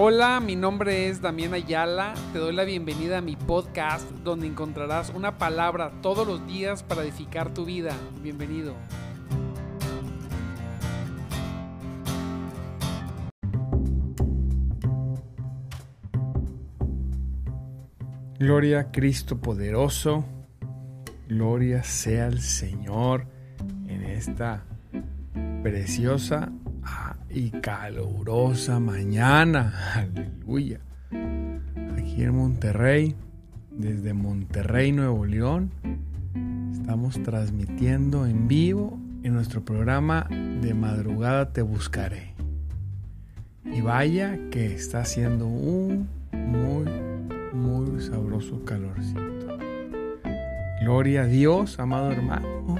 Hola, mi nombre es Damián Ayala. Te doy la bienvenida a mi podcast donde encontrarás una palabra todos los días para edificar tu vida. Bienvenido. Gloria a Cristo poderoso. Gloria sea al Señor en esta preciosa y calurosa mañana. Aleluya. Aquí en Monterrey, desde Monterrey, Nuevo León, estamos transmitiendo en vivo en nuestro programa de madrugada te buscaré. Y vaya que está haciendo un muy, muy sabroso calorcito. Gloria a Dios, amado hermano,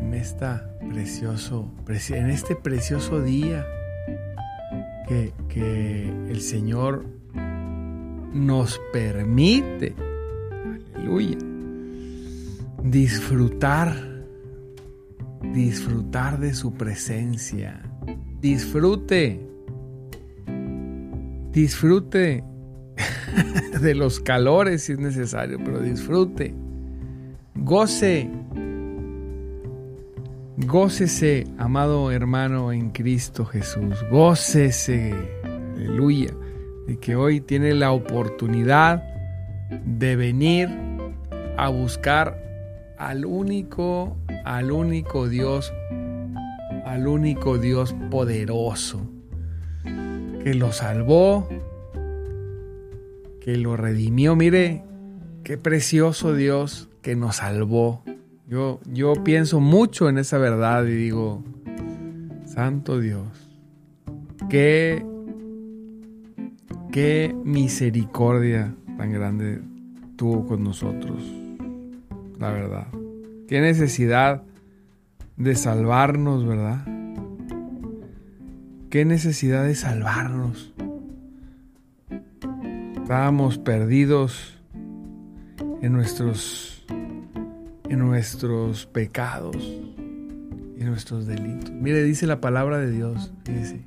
en esta precioso, en este precioso día que, el Señor nos permite, aleluya, disfrutar, disfrutar de su presencia. Disfrute, disfrute de los calores si es necesario, pero disfrute, goce Gócese, amado hermano en Cristo Jesús. Gócese, aleluya, de que hoy tiene la oportunidad de venir a buscar al único, al único Dios, al único Dios poderoso, que lo salvó, que lo redimió. Mire, qué precioso Dios que nos salvó yo, pienso mucho en esa verdad y digo, Santo Dios, qué, qué misericordia tan grande tuvo con nosotros, la verdad. Qué necesidad de salvarnos, ¿verdad? Qué necesidad de salvarnos. Estábamos perdidos en nuestros en nuestros pecados y nuestros delitos. Mire, dice la palabra de Dios, fíjese.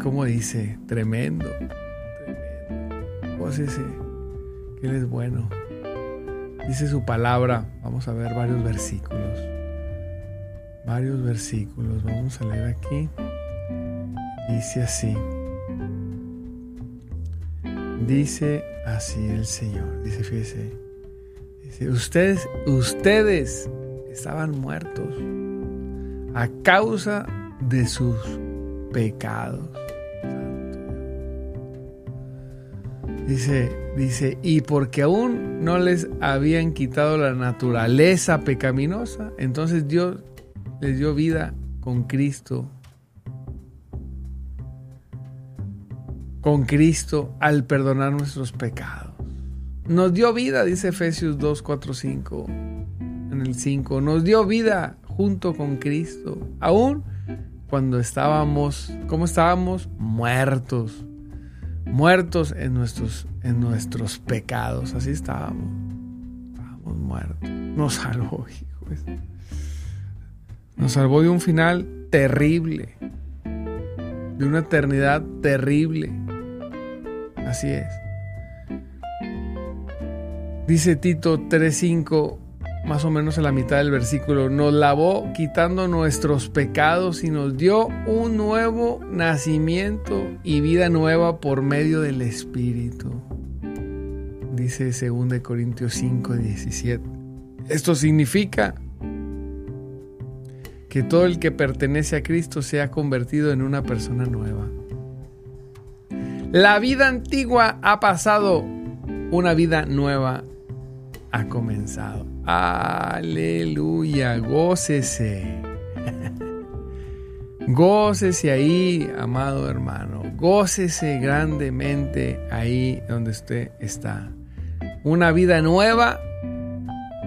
Cómo dice, tremendo, tremendo. ese que Él es bueno. Dice su palabra, vamos a ver varios versículos. Varios versículos, vamos a leer aquí. Dice así. Dice así el Señor. Dice, fíjese ustedes, ustedes estaban muertos a causa de sus pecados. Dice, dice, y porque aún no les habían quitado la naturaleza pecaminosa, entonces Dios les dio vida con Cristo. Con Cristo al perdonar nuestros pecados. Nos dio vida, dice Efesios 2, 4, 5. En el 5. Nos dio vida junto con Cristo. Aún cuando estábamos, ¿cómo estábamos? Muertos. Muertos en nuestros, en nuestros pecados. Así estábamos. Estábamos muertos. Nos salvó, hijos. Nos salvó de un final terrible. De una eternidad terrible. Así es. Dice Tito 3:5, más o menos en la mitad del versículo, nos lavó quitando nuestros pecados y nos dio un nuevo nacimiento y vida nueva por medio del Espíritu. Dice 2 Corintios 5:17. Esto significa que todo el que pertenece a Cristo se ha convertido en una persona nueva. La vida antigua ha pasado, una vida nueva ha comenzado. Aleluya, gócese. Gócese ahí, amado hermano. Gócese grandemente ahí donde usted está. Una vida nueva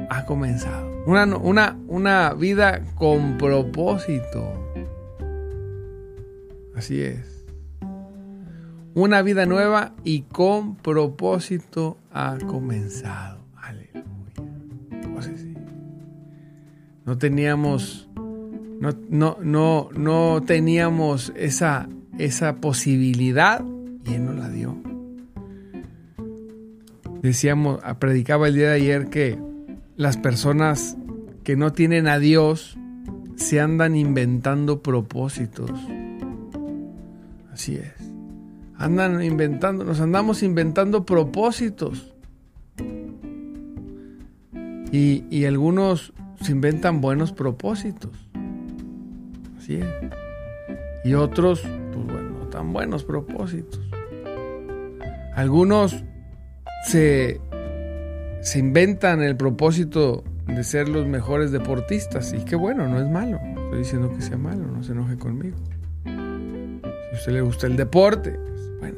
ha comenzado. Una, una, una vida con propósito. Así es. Una vida nueva y con propósito ha comenzado. No teníamos, no, no, no, no teníamos esa, esa posibilidad y Él nos la dio. Decíamos, ah, predicaba el día de ayer que las personas que no tienen a Dios se andan inventando propósitos. Así es. Andan inventando, nos andamos inventando propósitos. Y, y algunos inventan buenos propósitos. Así. Y otros, pues bueno, no tan buenos propósitos. Algunos se, se inventan el propósito de ser los mejores deportistas. Y qué bueno, no es malo. Estoy diciendo que sea malo, no se enoje conmigo. Si a usted le gusta el deporte, pues, bueno.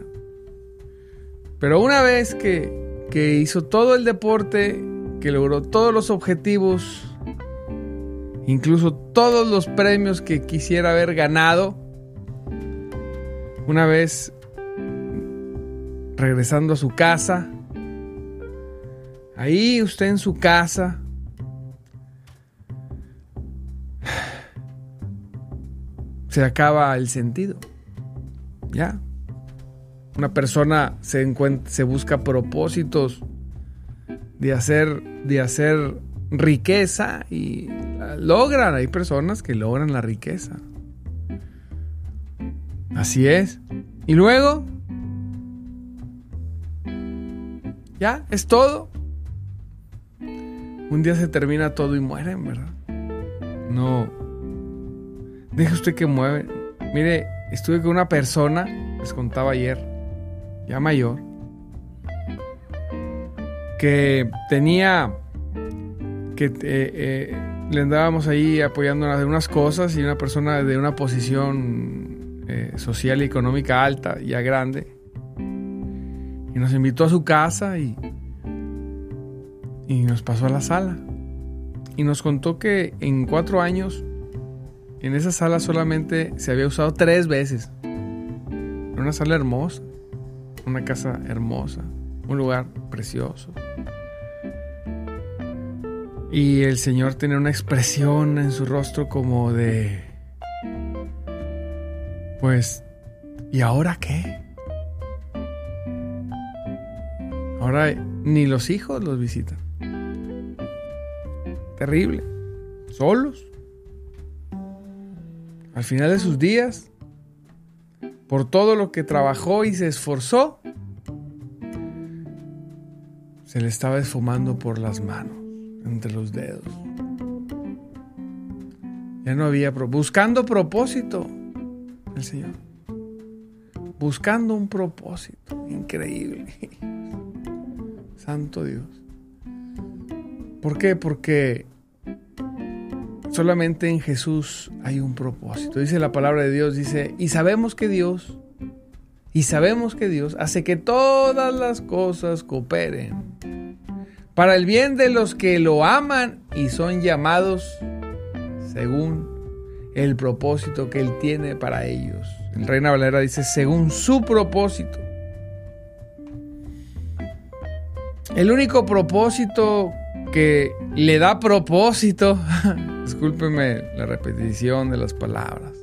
Pero una vez que, que hizo todo el deporte, que logró todos los objetivos, incluso todos los premios que quisiera haber ganado, una vez regresando a su casa, ahí usted en su casa, se acaba el sentido. Ya. Una persona se, se busca propósitos de hacer, de hacer riqueza y logran. Hay personas que logran la riqueza. Así es. Y luego, ya, es todo. Un día se termina todo y mueren, ¿verdad? No. Deje usted que mueve. Mire, estuve con una persona, les contaba ayer, ya mayor, que tenía que eh, eh, le andábamos ahí apoyando en unas cosas y una persona de una posición eh, social y económica alta, ya grande. Y nos invitó a su casa y, y nos pasó a la sala. Y nos contó que en cuatro años, en esa sala solamente se había usado tres veces. Era una sala hermosa, una casa hermosa, un lugar precioso. Y el Señor tenía una expresión en su rostro como de pues, ¿y ahora qué? Ahora ni los hijos los visitan. Terrible. Solos. Al final de sus días, por todo lo que trabajó y se esforzó, se le estaba esfumando por las manos, entre los dedos. Ya no había, buscando propósito el Señor. Buscando un propósito increíble. Santo Dios. ¿Por qué? Porque solamente en Jesús hay un propósito. Dice la palabra de Dios, dice, y sabemos que Dios, y sabemos que Dios hace que todas las cosas cooperen para el bien de los que lo aman y son llamados según el propósito que Él tiene para ellos. El Reina Valera dice, según su propósito. El único propósito que le da propósito, discúlpeme la repetición de las palabras,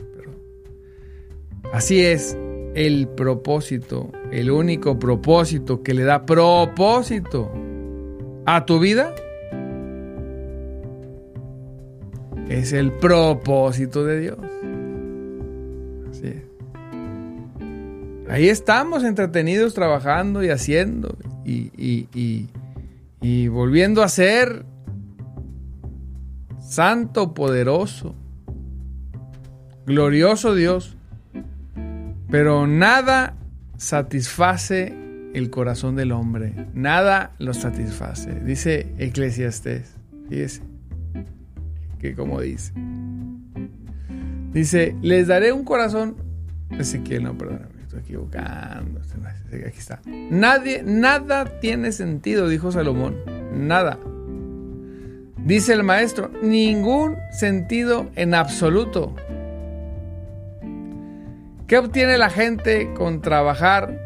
así es, el propósito, el único propósito que le da propósito a tu vida Es el propósito de Dios. Así. Ahí estamos entretenidos trabajando y haciendo y, y volviendo a ser santo, poderoso, glorioso Dios. Pero nada satisface el corazón del hombre. Nada lo satisface. Dice Eclesiastés. Fíjese que como dice. Dice, les daré un corazón. Ezequiel, no, perdóname, estoy equivocando. Aquí está. Nadie, nada tiene sentido, dijo Salomón. Nada. Dice el maestro, ningún sentido en absoluto. ¿Qué obtiene la gente con trabajar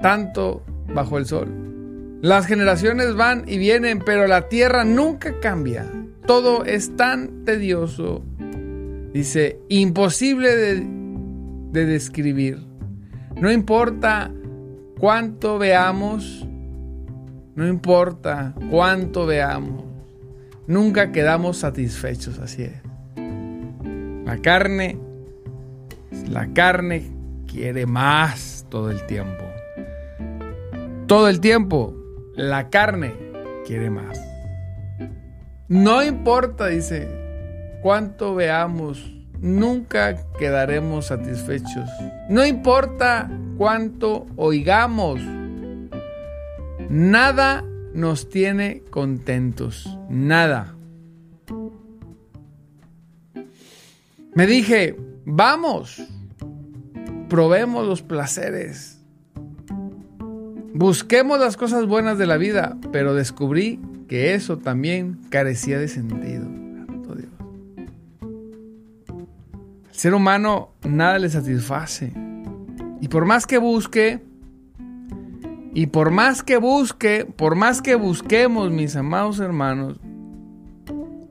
tanto bajo el sol? Las generaciones van y vienen, pero la tierra nunca cambia. Todo es tan tedioso, dice, imposible de, describir. No importa cuánto veamos, no importa cuánto veamos, nunca quedamos satisfechos, así es. La carne, la carne quiere más todo el tiempo. Todo el tiempo, la carne quiere más. No importa, dice, cuánto veamos, nunca quedaremos satisfechos. No importa cuánto oigamos, nada nos tiene contentos, nada. Me dije, vamos, probemos los placeres, busquemos las cosas buenas de la vida, pero descubrí que eso también carecía de sentido. Dios. El ser humano nada le satisface. Y por más que busque, y por más que busque, por más que busquemos, mis amados hermanos,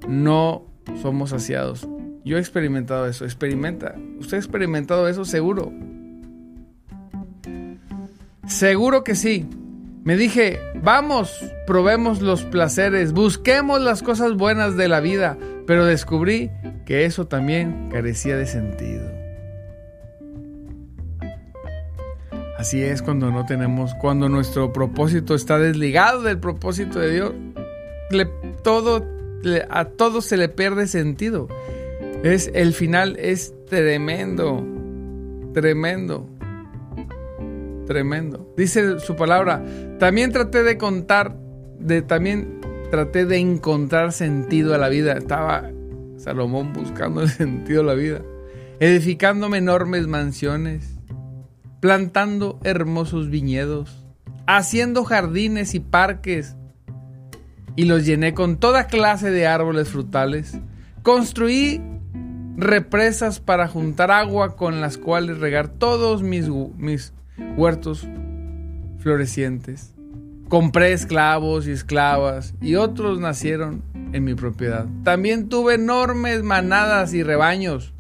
no somos saciados. Yo he experimentado eso, experimenta. ¿Usted ha experimentado eso seguro? Seguro que sí. Me dije, vamos, probemos los placeres, busquemos las cosas buenas de la vida, pero descubrí que eso también carecía de sentido. Así es cuando no tenemos, cuando nuestro propósito está desligado del propósito de Dios, todo, a todo se le pierde sentido. Es, el final es tremendo, tremendo. Tremendo. Dice su palabra, también traté de contar, de, también traté de encontrar sentido a la vida. Estaba Salomón buscando el sentido a la vida, edificándome enormes mansiones, plantando hermosos viñedos, haciendo jardines y parques, y los llené con toda clase de árboles frutales. Construí represas para juntar agua con las cuales regar todos mis, mis huertos florecientes. Compré esclavos y esclavas y otros nacieron en mi propiedad. También tuve enormes manadas y rebaños,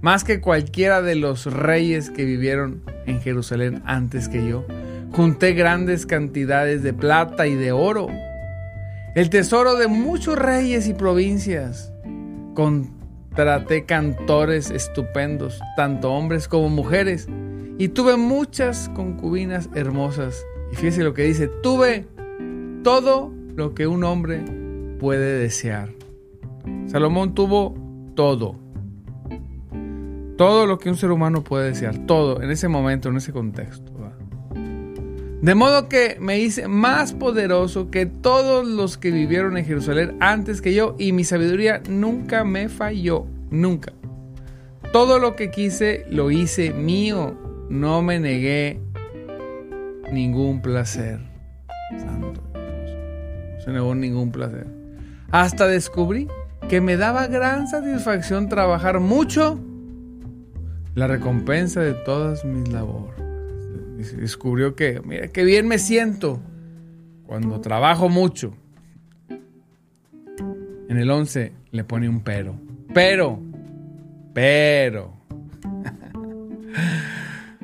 más que cualquiera de los reyes que vivieron en Jerusalén antes que yo. Junté grandes cantidades de plata y de oro, el tesoro de muchos reyes y provincias. Contraté cantores estupendos, tanto hombres como mujeres, y tuve muchas concubinas hermosas. Y fíjese lo que dice, tuve todo lo que un hombre puede desear. Salomón tuvo todo. Todo lo que un ser humano puede desear. Todo, en ese momento, en ese contexto. De modo que me hice más poderoso que todos los que vivieron en Jerusalén antes que yo y mi sabiduría nunca me falló. Nunca. Todo lo que quise lo hice mío no me negué ningún placer. Santo Dios. No se negó ningún placer. Hasta descubrí que me daba gran satisfacción trabajar mucho la recompensa de todas mis labores. Descubrió que, mira, qué bien me siento cuando trabajo mucho. En el 11 le pone un pero. Pero, pero.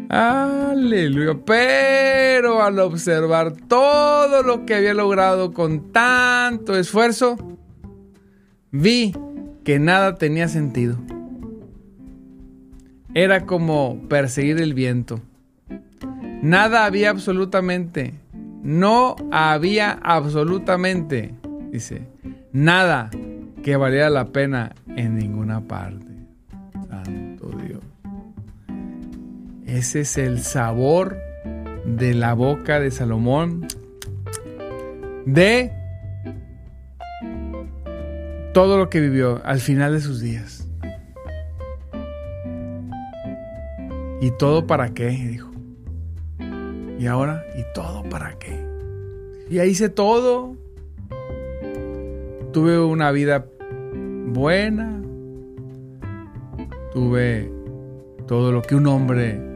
Aleluya. Pero al observar todo lo que había logrado con tanto esfuerzo, vi que nada tenía sentido. Era como perseguir el viento. Nada había absolutamente, no había absolutamente, dice, nada que valiera la pena en ninguna parte. Ese es el sabor de la boca de Salomón, de todo lo que vivió al final de sus días. ¿Y todo para qué? Dijo. ¿Y ahora? ¿Y todo para qué? Y ahí hice todo. Tuve una vida buena. Tuve todo lo que un hombre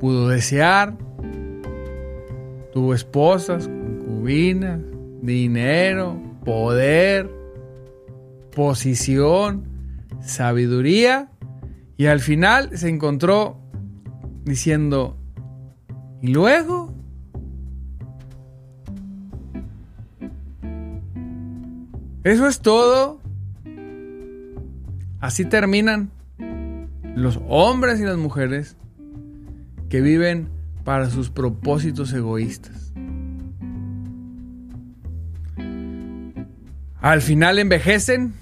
pudo desear, tuvo esposas, concubinas, dinero, poder, posición, sabiduría y al final se encontró diciendo, ¿y luego? Eso es todo. Así terminan los hombres y las mujeres que viven para sus propósitos egoístas. Al final envejecen,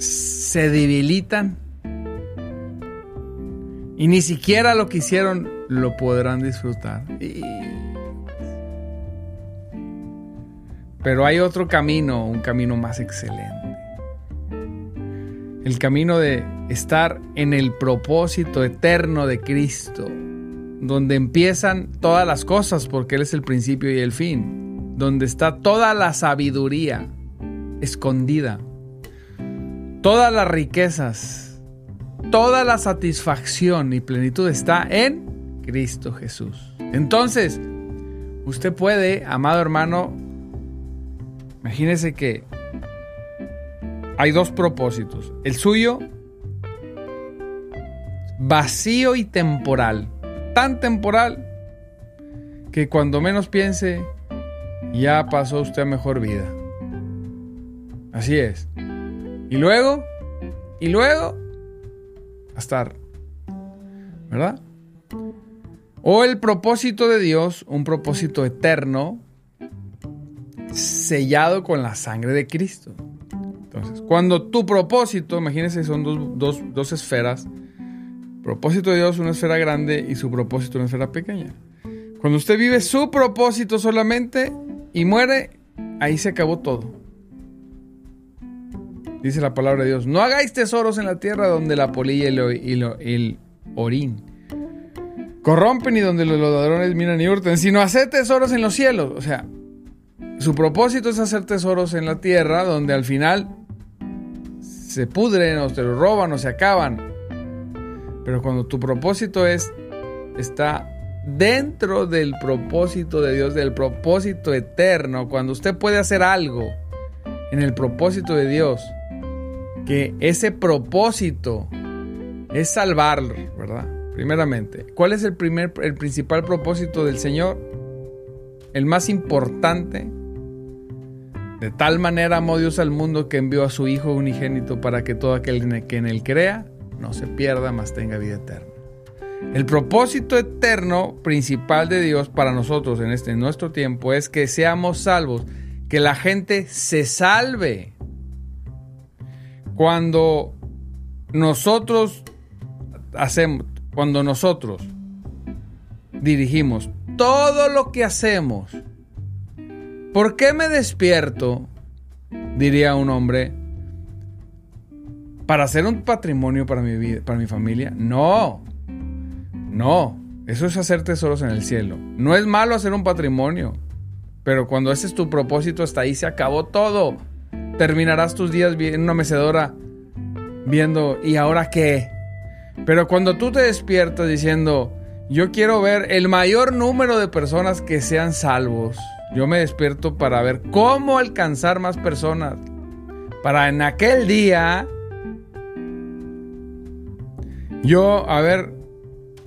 se debilitan y ni siquiera lo que hicieron lo podrán disfrutar. Pero hay otro camino, un camino más excelente. El camino de estar en el propósito eterno de Cristo, donde empiezan todas las cosas porque Él es el principio y el fin, donde está toda la sabiduría escondida, todas las riquezas, toda la satisfacción y plenitud está en Cristo Jesús. Entonces, usted puede, amado hermano, imagínese que hay dos propósitos. El suyo, vacío y temporal. Tan temporal que cuando menos piense, ya pasó usted a mejor vida. Así es. Y luego, y luego, a estar. ¿Verdad? O el propósito de Dios, un propósito eterno, sellado con la sangre de Cristo. Entonces, cuando tu propósito, imagínense, son dos, dos esferas, propósito de Dios, una esfera grande y su propósito, una esfera pequeña. Cuando usted vive su propósito solamente y muere, ahí se acabó todo. Dice la palabra de Dios, no hagáis tesoros en la tierra donde la polilla y el, orín corrompen y donde los ladrones miran y hurten, sino haced tesoros en los cielos. O sea, su propósito es hacer tesoros en la tierra donde al final se pudren o se lo roban o se acaban. Pero cuando tu propósito es, está dentro del propósito de Dios, del propósito eterno, cuando usted puede hacer algo en el propósito de Dios, que ese propósito es salvarlo, ¿verdad? Primeramente, ¿cuál es el primer el principal propósito del Señor? El más importante. De tal manera amó Dios al mundo que envió a su Hijo unigénito para que todo aquel que en él crea no se pierda, mas tenga vida eterna. El propósito eterno principal de Dios para nosotros en este nuestro tiempo es que seamos salvos, que la gente se salve. Cuando nosotros hacemos, cuando nosotros dirigimos todo lo que hacemos, ¿por qué me despierto? Diría un hombre, para hacer un patrimonio para mi vida, para mi familia. No, no, eso es hacer tesoros en el cielo. No es malo hacer un patrimonio, pero cuando ese es tu propósito, hasta ahí se acabó todo terminarás tus días en una mecedora viendo, ¿y ahora qué? Pero cuando tú te despiertas diciendo, yo quiero ver el mayor número de personas que sean salvos, yo me despierto para ver cómo alcanzar más personas. Para en aquel día yo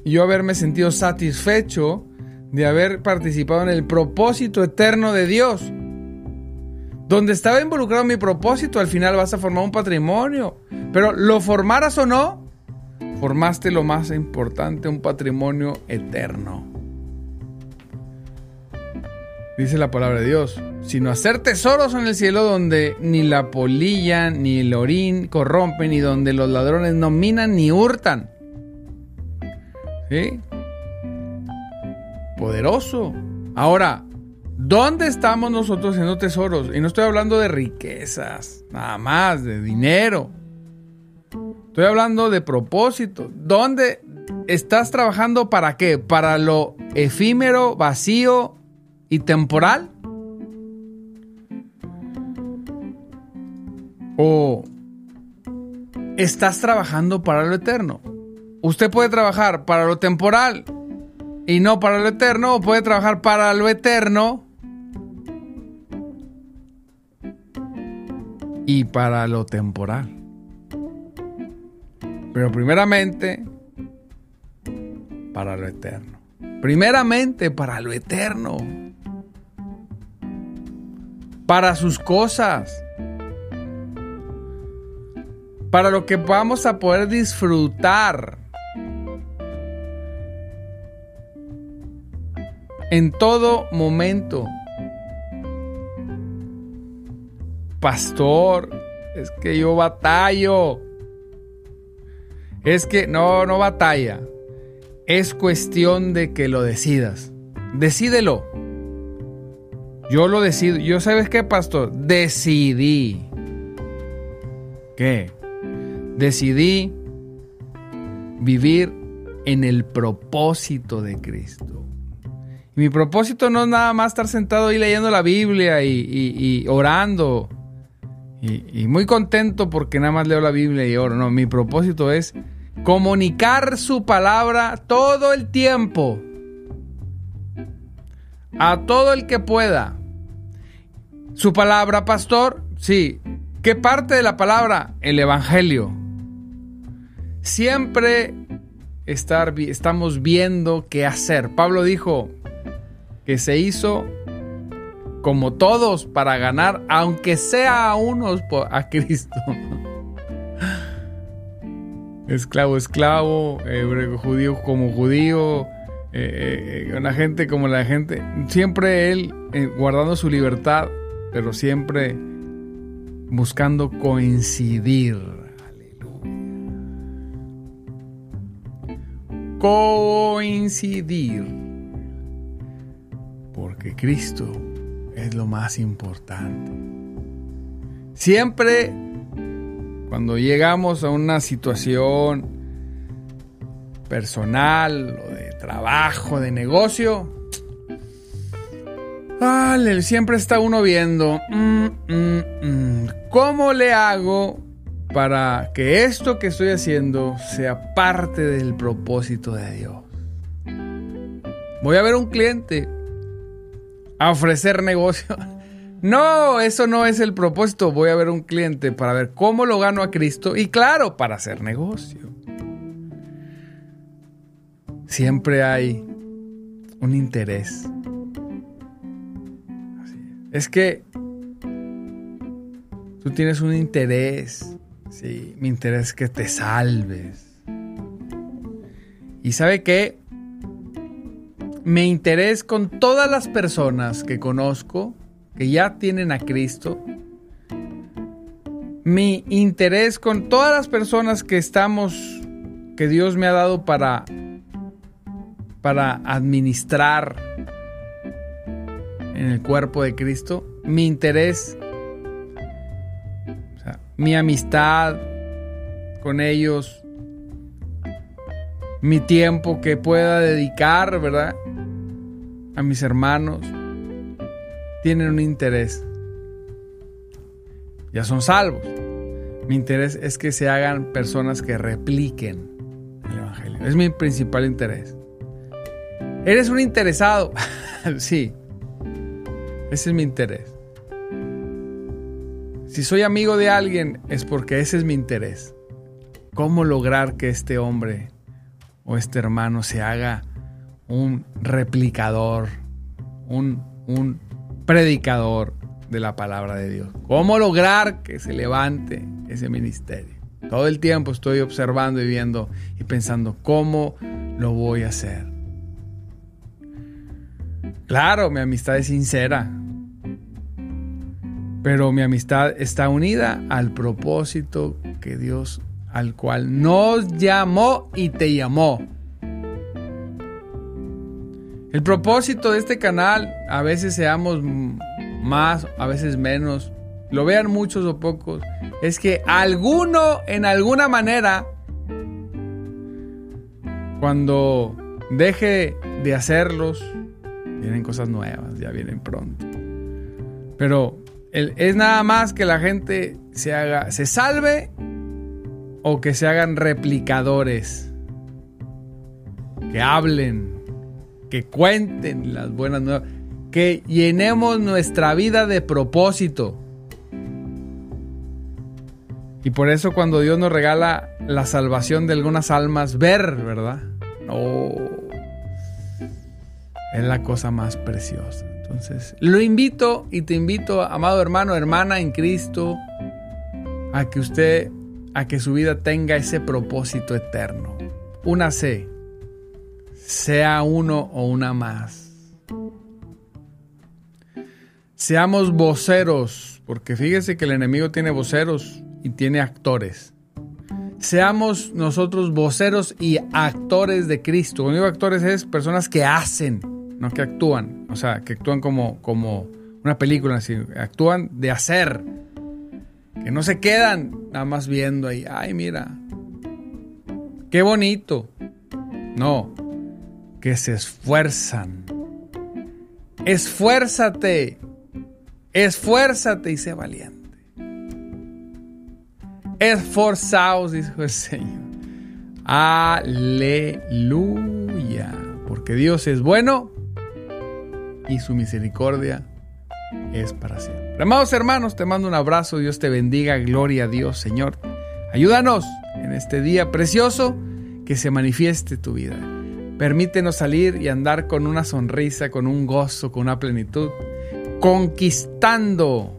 yo haberme sentido satisfecho de haber participado en el propósito eterno de Dios donde estaba involucrado mi propósito, al final vas a formar un patrimonio. Pero lo formaras o no, formaste lo más importante, un patrimonio eterno. Dice la palabra de Dios, sino hacer tesoros en el cielo donde ni la polilla ni el orín corrompen y donde los ladrones no minan ni hurtan. ¿Sí? Poderoso. Ahora, ¿Dónde estamos nosotros haciendo tesoros? Y no estoy hablando de riquezas, nada más, de dinero. Estoy hablando de propósito. ¿Dónde estás trabajando para qué? ¿Para lo efímero, vacío y temporal? ¿O estás trabajando para lo eterno? Usted puede trabajar para lo temporal y no para lo eterno, o puede trabajar para lo eterno y para lo temporal. Pero primeramente, para lo eterno. Primeramente para lo eterno. Para sus cosas. Para lo que vamos a poder disfrutar en todo momento. Pastor, es que yo batallo. Es que no, no batalla. Es cuestión de que lo decidas. Decídelo. Yo lo decido. Yo sabes qué, pastor? Decidí. ¿Qué? Decidí vivir en el propósito de Cristo. mi propósito no es nada más estar sentado ahí leyendo la Biblia y, orando. Y, y, muy contento porque nada más leo la Biblia y oro. No, mi propósito es comunicar su palabra todo el tiempo. A todo el que pueda. Su palabra, pastor, sí. ¿Qué parte de la palabra? El Evangelio. Siempre estar, estamos viendo qué hacer. Pablo dijo que se hizo como todos para ganar, aunque sea a unos a Cristo. esclavo, esclavo, judío como judío, eh, eh, una gente como la gente. Siempre él eh, guardando su libertad, pero siempre buscando coincidir. Coincidir. Porque Cristo es lo más importante. Siempre cuando llegamos a una situación personal o de trabajo, de negocio, Vale, siempre está uno viendo, mm, mm, mm, ¿cómo le hago para que esto que estoy haciendo sea parte del propósito de Dios? Voy a ver un cliente a ofrecer negocio. No, eso no es el propósito. Voy a ver un cliente para ver cómo lo gano a Cristo y claro, para hacer negocio. Siempre hay un interés es que tú tienes un interés. Sí, mi interés es que te salves. Y sabe qué? Mi interés con todas las personas que conozco, que ya tienen a Cristo, mi interés con todas las personas que estamos, que Dios me ha dado para, para administrar en el cuerpo de Cristo, mi interés, mi amistad con ellos, mi tiempo que pueda dedicar, ¿verdad? A mis hermanos, tienen un interés. Ya son salvos. Mi interés es que se hagan personas que repliquen el Evangelio. Es mi principal interés. ¿Eres un interesado? sí. Ese es mi interés. Si soy amigo de alguien es porque ese es mi interés. ¿Cómo lograr que este hombre o este hermano se haga un replicador, un, un predicador de la palabra de Dios? ¿Cómo lograr que se levante ese ministerio? Todo el tiempo estoy observando y viendo y pensando, ¿cómo lo voy a hacer? Claro, mi amistad es sincera, pero mi amistad está unida al propósito que Dios al cual nos llamó y te llamó. El propósito de este canal, a veces seamos más, a veces menos, lo vean muchos o pocos, es que alguno en alguna manera, cuando deje de hacerlos, vienen cosas nuevas, ya vienen pronto. Pero es nada más que la gente se haga, se salve o que se hagan replicadores. Que hablen, que cuenten las buenas nuevas, que llenemos nuestra vida de propósito. Y por eso cuando Dios nos regala la salvación de algunas almas, ver, ¿verdad? Oh, es la cosa más preciosa. Entonces, lo invito y te invito, amado hermano, hermana en Cristo, a que usted a que su vida tenga ese propósito eterno. Una C, sea uno o una más. Seamos voceros, porque fíjese que el enemigo tiene voceros y tiene actores. Seamos nosotros voceros y actores de Cristo. Cuando digo actores es personas que hacen, no que actúan. O sea, que actúan como, como una película, así, actúan de hacer. Que no se quedan nada más viendo ahí. Ay, mira. Qué bonito. No. Que se esfuerzan. Esfuérzate. Esfuérzate y sé valiente. Esforzaos, dijo el Señor. Aleluya. Porque Dios es bueno y su misericordia es para siempre. Amados hermanos, te mando un abrazo. Dios te bendiga. Gloria a Dios, Señor. Ayúdanos en este día precioso que se manifieste tu vida. Permítenos salir y andar con una sonrisa, con un gozo, con una plenitud, conquistando.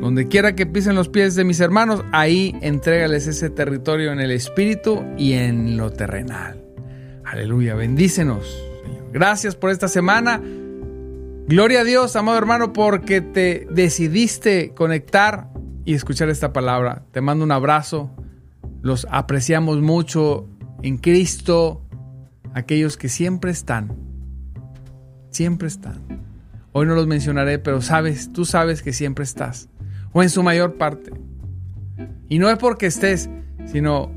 Donde quiera que pisen los pies de mis hermanos, ahí entrégales ese territorio en el espíritu y en lo terrenal. Aleluya, bendícenos, Señor. Gracias por esta semana. Gloria a Dios, amado hermano, porque te decidiste conectar y escuchar esta palabra. Te mando un abrazo. Los apreciamos mucho en Cristo. Aquellos que siempre están. Siempre están. Hoy no los mencionaré, pero sabes, tú sabes que siempre estás. O en su mayor parte. Y no es porque estés, sino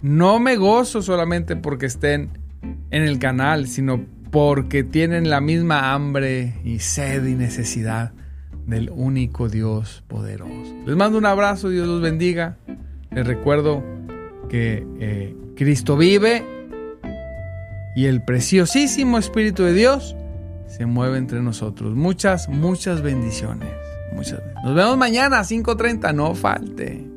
no me gozo solamente porque estén en el canal, sino porque tienen la misma hambre y sed y necesidad del único Dios poderoso. Les mando un abrazo, Dios los bendiga. Les recuerdo que eh, Cristo vive y el preciosísimo Espíritu de Dios se mueve entre nosotros. Muchas, muchas bendiciones. Muchas. Nos vemos mañana a 5.30, no falte.